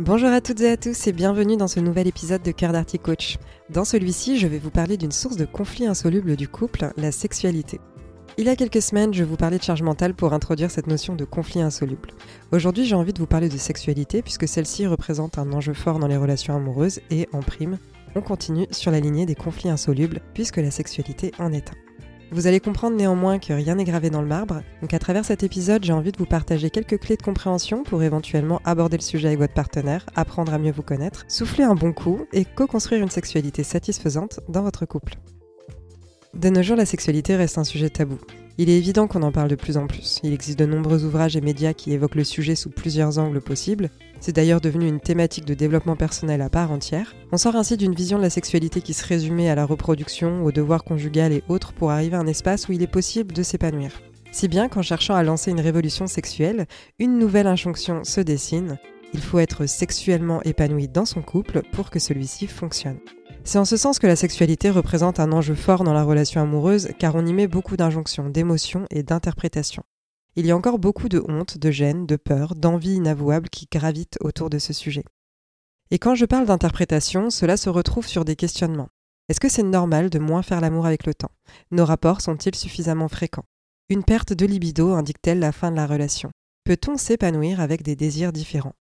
Bonjour à toutes et à tous et bienvenue dans ce nouvel épisode de Cœur d'Arty Coach. Dans celui-ci, je vais vous parler d'une source de conflit insoluble du couple, la sexualité. Il y a quelques semaines, je vous parlais de charge mentale pour introduire cette notion de conflit insoluble. Aujourd'hui, j'ai envie de vous parler de sexualité puisque celle-ci représente un enjeu fort dans les relations amoureuses et, en prime, on continue sur la lignée des conflits insolubles puisque la sexualité en est un. Vous allez comprendre néanmoins que rien n'est gravé dans le marbre, donc à travers cet épisode, j'ai envie de vous partager quelques clés de compréhension pour éventuellement aborder le sujet avec votre partenaire, apprendre à mieux vous connaître, souffler un bon coup et co-construire une sexualité satisfaisante dans votre couple. De nos jours, la sexualité reste un sujet tabou. Il est évident qu'on en parle de plus en plus. Il existe de nombreux ouvrages et médias qui évoquent le sujet sous plusieurs angles possibles. C'est d'ailleurs devenu une thématique de développement personnel à part entière. On sort ainsi d'une vision de la sexualité qui se résumait à la reproduction, au devoir conjugal et autres pour arriver à un espace où il est possible de s'épanouir. Si bien qu'en cherchant à lancer une révolution sexuelle, une nouvelle injonction se dessine. Il faut être sexuellement épanoui dans son couple pour que celui-ci fonctionne. C'est en ce sens que la sexualité représente un enjeu fort dans la relation amoureuse car on y met beaucoup d'injonctions, d'émotions et d'interprétations. Il y a encore beaucoup de honte, de gêne, de peur, d'envie inavouable qui gravitent autour de ce sujet. Et quand je parle d'interprétation, cela se retrouve sur des questionnements. Est-ce que c'est normal de moins faire l'amour avec le temps? Nos rapports sont-ils suffisamment fréquents? Une perte de libido indique-t-elle la fin de la relation? Peut-on s'épanouir avec des désirs différents?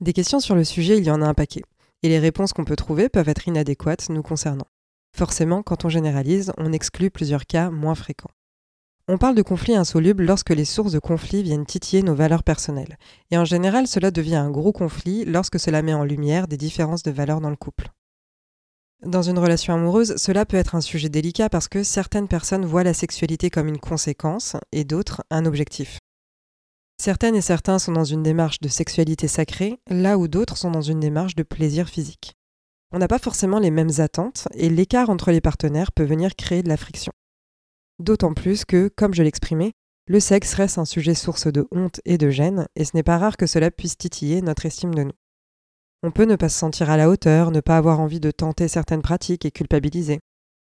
Des questions sur le sujet, il y en a un paquet et les réponses qu'on peut trouver peuvent être inadéquates nous concernant. Forcément, quand on généralise, on exclut plusieurs cas moins fréquents. On parle de conflits insolubles lorsque les sources de conflits viennent titiller nos valeurs personnelles. Et en général, cela devient un gros conflit lorsque cela met en lumière des différences de valeurs dans le couple. Dans une relation amoureuse, cela peut être un sujet délicat parce que certaines personnes voient la sexualité comme une conséquence et d'autres un objectif. Certaines et certains sont dans une démarche de sexualité sacrée, là où d'autres sont dans une démarche de plaisir physique. On n'a pas forcément les mêmes attentes et l'écart entre les partenaires peut venir créer de la friction. D'autant plus que, comme je l'exprimais, le sexe reste un sujet source de honte et de gêne, et ce n'est pas rare que cela puisse titiller notre estime de nous. On peut ne pas se sentir à la hauteur, ne pas avoir envie de tenter certaines pratiques et culpabiliser.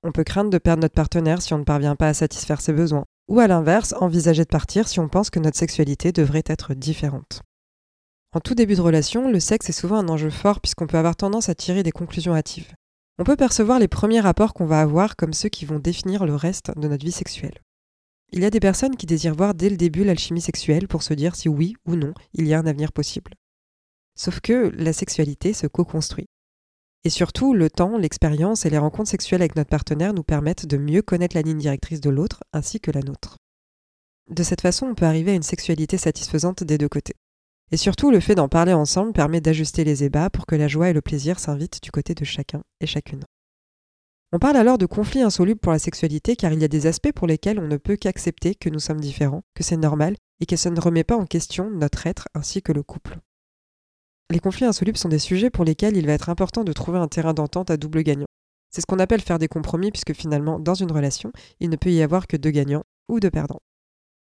On peut craindre de perdre notre partenaire si on ne parvient pas à satisfaire ses besoins. Ou à l'inverse, envisager de partir si on pense que notre sexualité devrait être différente. En tout début de relation, le sexe est souvent un enjeu fort puisqu'on peut avoir tendance à tirer des conclusions hâtives. On peut percevoir les premiers rapports qu'on va avoir comme ceux qui vont définir le reste de notre vie sexuelle. Il y a des personnes qui désirent voir dès le début l'alchimie sexuelle pour se dire si oui ou non il y a un avenir possible. Sauf que la sexualité se co-construit. Et surtout, le temps, l'expérience et les rencontres sexuelles avec notre partenaire nous permettent de mieux connaître la ligne directrice de l'autre ainsi que la nôtre. De cette façon, on peut arriver à une sexualité satisfaisante des deux côtés. Et surtout, le fait d'en parler ensemble permet d'ajuster les ébats pour que la joie et le plaisir s'invitent du côté de chacun et chacune. On parle alors de conflits insolubles pour la sexualité car il y a des aspects pour lesquels on ne peut qu'accepter que nous sommes différents, que c'est normal et que ça ne remet pas en question notre être ainsi que le couple. Les conflits insolubles sont des sujets pour lesquels il va être important de trouver un terrain d'entente à double gagnant. C'est ce qu'on appelle faire des compromis puisque finalement, dans une relation, il ne peut y avoir que deux gagnants ou deux perdants.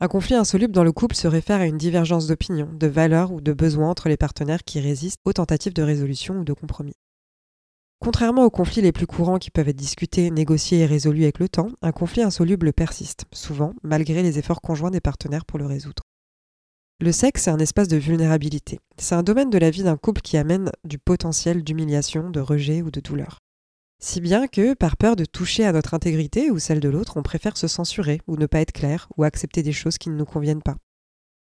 Un conflit insoluble dans le couple se réfère à une divergence d'opinion, de valeurs ou de besoins entre les partenaires qui résistent aux tentatives de résolution ou de compromis. Contrairement aux conflits les plus courants qui peuvent être discutés, négociés et résolus avec le temps, un conflit insoluble persiste, souvent malgré les efforts conjoints des partenaires pour le résoudre. Le sexe est un espace de vulnérabilité. C'est un domaine de la vie d'un couple qui amène du potentiel d'humiliation, de rejet ou de douleur. Si bien que, par peur de toucher à notre intégrité ou celle de l'autre, on préfère se censurer ou ne pas être clair ou accepter des choses qui ne nous conviennent pas.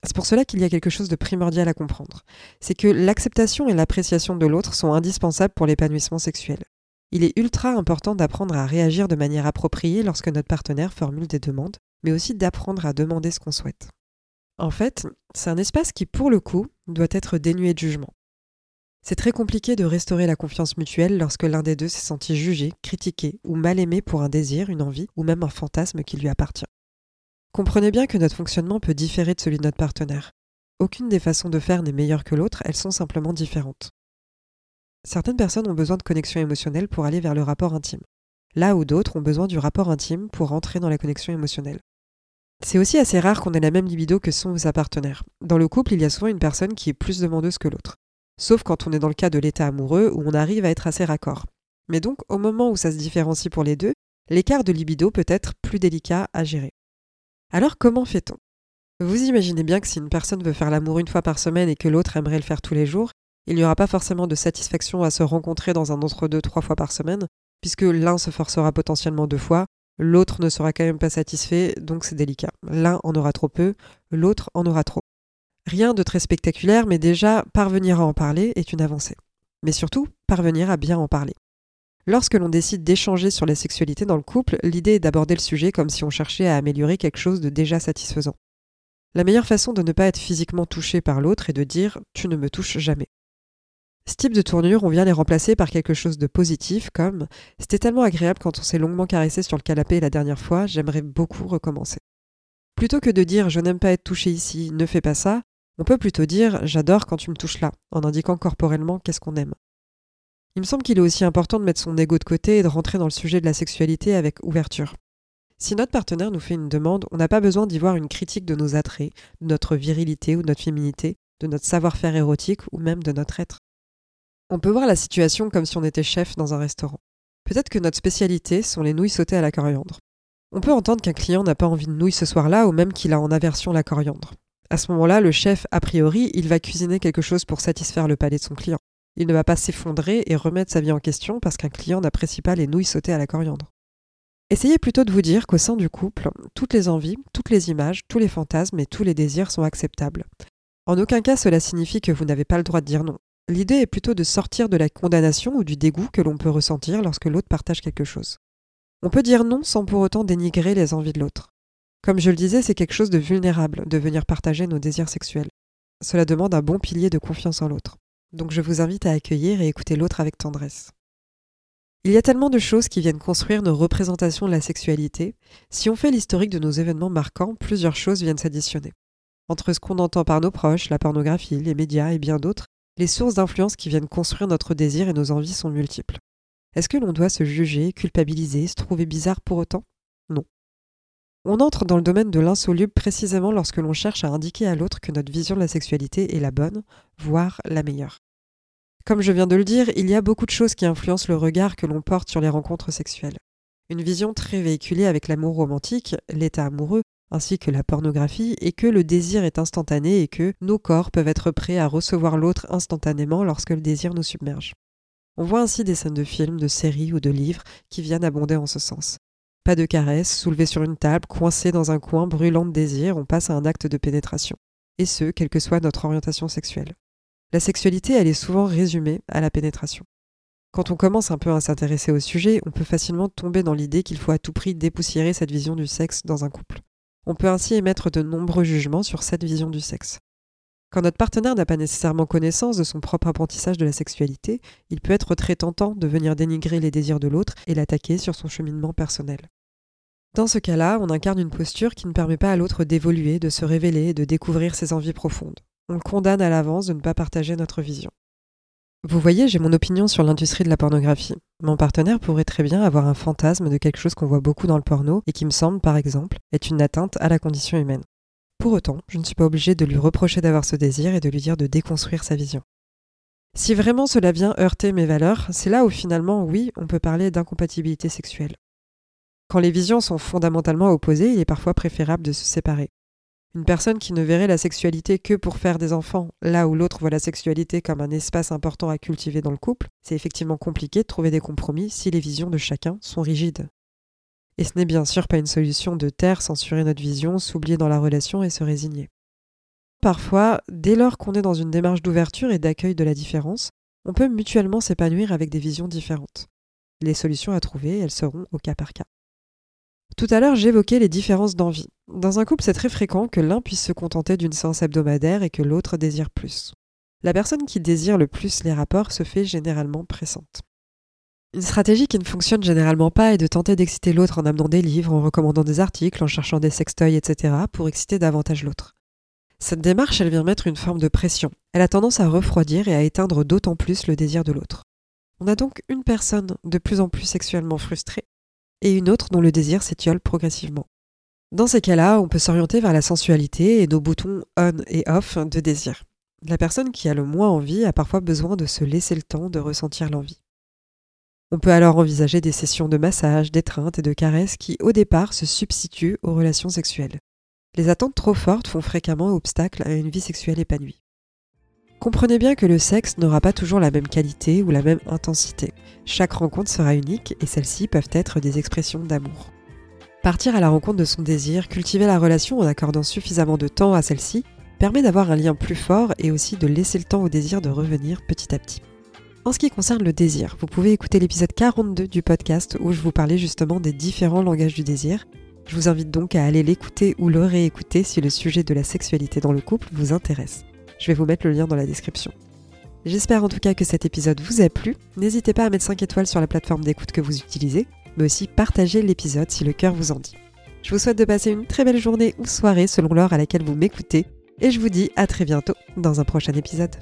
C'est pour cela qu'il y a quelque chose de primordial à comprendre. C'est que l'acceptation et l'appréciation de l'autre sont indispensables pour l'épanouissement sexuel. Il est ultra important d'apprendre à réagir de manière appropriée lorsque notre partenaire formule des demandes, mais aussi d'apprendre à demander ce qu'on souhaite. En fait, c'est un espace qui, pour le coup, doit être dénué de jugement. C'est très compliqué de restaurer la confiance mutuelle lorsque l'un des deux s'est senti jugé, critiqué ou mal aimé pour un désir, une envie ou même un fantasme qui lui appartient. Comprenez bien que notre fonctionnement peut différer de celui de notre partenaire. Aucune des façons de faire n'est meilleure que l'autre, elles sont simplement différentes. Certaines personnes ont besoin de connexion émotionnelle pour aller vers le rapport intime, là où d'autres ont besoin du rapport intime pour entrer dans la connexion émotionnelle. C'est aussi assez rare qu'on ait la même libido que son ou sa partenaire. Dans le couple, il y a souvent une personne qui est plus demandeuse que l'autre. Sauf quand on est dans le cas de l'état amoureux où on arrive à être assez raccord. Mais donc, au moment où ça se différencie pour les deux, l'écart de libido peut être plus délicat à gérer. Alors comment fait-on? Vous imaginez bien que si une personne veut faire l'amour une fois par semaine et que l'autre aimerait le faire tous les jours, il n'y aura pas forcément de satisfaction à se rencontrer dans un entre-deux trois fois par semaine, puisque l'un se forcera potentiellement deux fois, l'autre ne sera quand même pas satisfait, donc c'est délicat. L'un en aura trop peu, l'autre en aura trop. Rien de très spectaculaire, mais déjà, parvenir à en parler est une avancée. Mais surtout, parvenir à bien en parler. Lorsque l'on décide d'échanger sur la sexualité dans le couple, l'idée est d'aborder le sujet comme si on cherchait à améliorer quelque chose de déjà satisfaisant. La meilleure façon de ne pas être physiquement touché par l'autre est de dire ⁇ tu ne me touches jamais ⁇ ce type de tournure, on vient les remplacer par quelque chose de positif comme C'était tellement agréable quand on s'est longuement caressé sur le canapé la dernière fois, j'aimerais beaucoup recommencer. Plutôt que de dire Je n'aime pas être touché ici, ne fais pas ça, on peut plutôt dire J'adore quand tu me touches là, en indiquant corporellement qu'est-ce qu'on aime. Il me semble qu'il est aussi important de mettre son ego de côté et de rentrer dans le sujet de la sexualité avec ouverture. Si notre partenaire nous fait une demande, on n'a pas besoin d'y voir une critique de nos attraits, de notre virilité ou de notre féminité, de notre savoir-faire érotique ou même de notre être. On peut voir la situation comme si on était chef dans un restaurant. Peut-être que notre spécialité sont les nouilles sautées à la coriandre. On peut entendre qu'un client n'a pas envie de nouilles ce soir-là ou même qu'il a en aversion la coriandre. À ce moment-là, le chef, a priori, il va cuisiner quelque chose pour satisfaire le palais de son client. Il ne va pas s'effondrer et remettre sa vie en question parce qu'un client n'apprécie pas les nouilles sautées à la coriandre. Essayez plutôt de vous dire qu'au sein du couple, toutes les envies, toutes les images, tous les fantasmes et tous les désirs sont acceptables. En aucun cas cela signifie que vous n'avez pas le droit de dire non. L'idée est plutôt de sortir de la condamnation ou du dégoût que l'on peut ressentir lorsque l'autre partage quelque chose. On peut dire non sans pour autant dénigrer les envies de l'autre. Comme je le disais, c'est quelque chose de vulnérable de venir partager nos désirs sexuels. Cela demande un bon pilier de confiance en l'autre. Donc je vous invite à accueillir et écouter l'autre avec tendresse. Il y a tellement de choses qui viennent construire nos représentations de la sexualité. Si on fait l'historique de nos événements marquants, plusieurs choses viennent s'additionner. Entre ce qu'on entend par nos proches, la pornographie, les médias et bien d'autres, les sources d'influence qui viennent construire notre désir et nos envies sont multiples. Est-ce que l'on doit se juger, culpabiliser, se trouver bizarre pour autant? Non. On entre dans le domaine de l'insoluble précisément lorsque l'on cherche à indiquer à l'autre que notre vision de la sexualité est la bonne, voire la meilleure. Comme je viens de le dire, il y a beaucoup de choses qui influencent le regard que l'on porte sur les rencontres sexuelles. Une vision très véhiculée avec l'amour romantique, l'état amoureux, ainsi que la pornographie, et que le désir est instantané et que nos corps peuvent être prêts à recevoir l'autre instantanément lorsque le désir nous submerge. On voit ainsi des scènes de films, de séries ou de livres qui viennent abonder en ce sens. Pas de caresses, soulevées sur une table, coincées dans un coin, brûlant de désir, on passe à un acte de pénétration. Et ce, quelle que soit notre orientation sexuelle. La sexualité, elle est souvent résumée à la pénétration. Quand on commence un peu à s'intéresser au sujet, on peut facilement tomber dans l'idée qu'il faut à tout prix dépoussiérer cette vision du sexe dans un couple. On peut ainsi émettre de nombreux jugements sur cette vision du sexe. Quand notre partenaire n'a pas nécessairement connaissance de son propre apprentissage de la sexualité, il peut être très tentant de venir dénigrer les désirs de l'autre et l'attaquer sur son cheminement personnel. Dans ce cas-là, on incarne une posture qui ne permet pas à l'autre d'évoluer, de se révéler et de découvrir ses envies profondes. On le condamne à l'avance de ne pas partager notre vision. Vous voyez, j'ai mon opinion sur l'industrie de la pornographie. Mon partenaire pourrait très bien avoir un fantasme de quelque chose qu'on voit beaucoup dans le porno et qui me semble, par exemple, être une atteinte à la condition humaine. Pour autant, je ne suis pas obligée de lui reprocher d'avoir ce désir et de lui dire de déconstruire sa vision. Si vraiment cela vient heurter mes valeurs, c'est là où finalement, oui, on peut parler d'incompatibilité sexuelle. Quand les visions sont fondamentalement opposées, il est parfois préférable de se séparer. Une personne qui ne verrait la sexualité que pour faire des enfants, là où l'autre voit la sexualité comme un espace important à cultiver dans le couple, c'est effectivement compliqué de trouver des compromis si les visions de chacun sont rigides. Et ce n'est bien sûr pas une solution de taire, censurer notre vision, s'oublier dans la relation et se résigner. Parfois, dès lors qu'on est dans une démarche d'ouverture et d'accueil de la différence, on peut mutuellement s'épanouir avec des visions différentes. Les solutions à trouver, elles seront au cas par cas. Tout à l'heure, j'évoquais les différences d'envie. Dans un couple, c'est très fréquent que l'un puisse se contenter d'une séance hebdomadaire et que l'autre désire plus. La personne qui désire le plus les rapports se fait généralement pressante. Une stratégie qui ne fonctionne généralement pas est de tenter d'exciter l'autre en amenant des livres, en recommandant des articles, en cherchant des sextoys, etc. pour exciter davantage l'autre. Cette démarche, elle vient mettre une forme de pression. Elle a tendance à refroidir et à éteindre d'autant plus le désir de l'autre. On a donc une personne de plus en plus sexuellement frustrée et une autre dont le désir s'étiole progressivement. Dans ces cas-là, on peut s'orienter vers la sensualité et nos boutons on et off de désir. La personne qui a le moins envie a parfois besoin de se laisser le temps de ressentir l'envie. On peut alors envisager des sessions de massage, d'étreinte et de caresses qui, au départ, se substituent aux relations sexuelles. Les attentes trop fortes font fréquemment obstacle à une vie sexuelle épanouie. Comprenez bien que le sexe n'aura pas toujours la même qualité ou la même intensité. Chaque rencontre sera unique et celles-ci peuvent être des expressions d'amour. Partir à la rencontre de son désir, cultiver la relation en accordant suffisamment de temps à celle-ci, permet d'avoir un lien plus fort et aussi de laisser le temps au désir de revenir petit à petit. En ce qui concerne le désir, vous pouvez écouter l'épisode 42 du podcast où je vous parlais justement des différents langages du désir. Je vous invite donc à aller l'écouter ou le réécouter si le sujet de la sexualité dans le couple vous intéresse. Je vais vous mettre le lien dans la description. J'espère en tout cas que cet épisode vous a plu. N'hésitez pas à mettre 5 étoiles sur la plateforme d'écoute que vous utilisez, mais aussi partager l'épisode si le cœur vous en dit. Je vous souhaite de passer une très belle journée ou soirée selon l'heure à laquelle vous m'écoutez, et je vous dis à très bientôt dans un prochain épisode.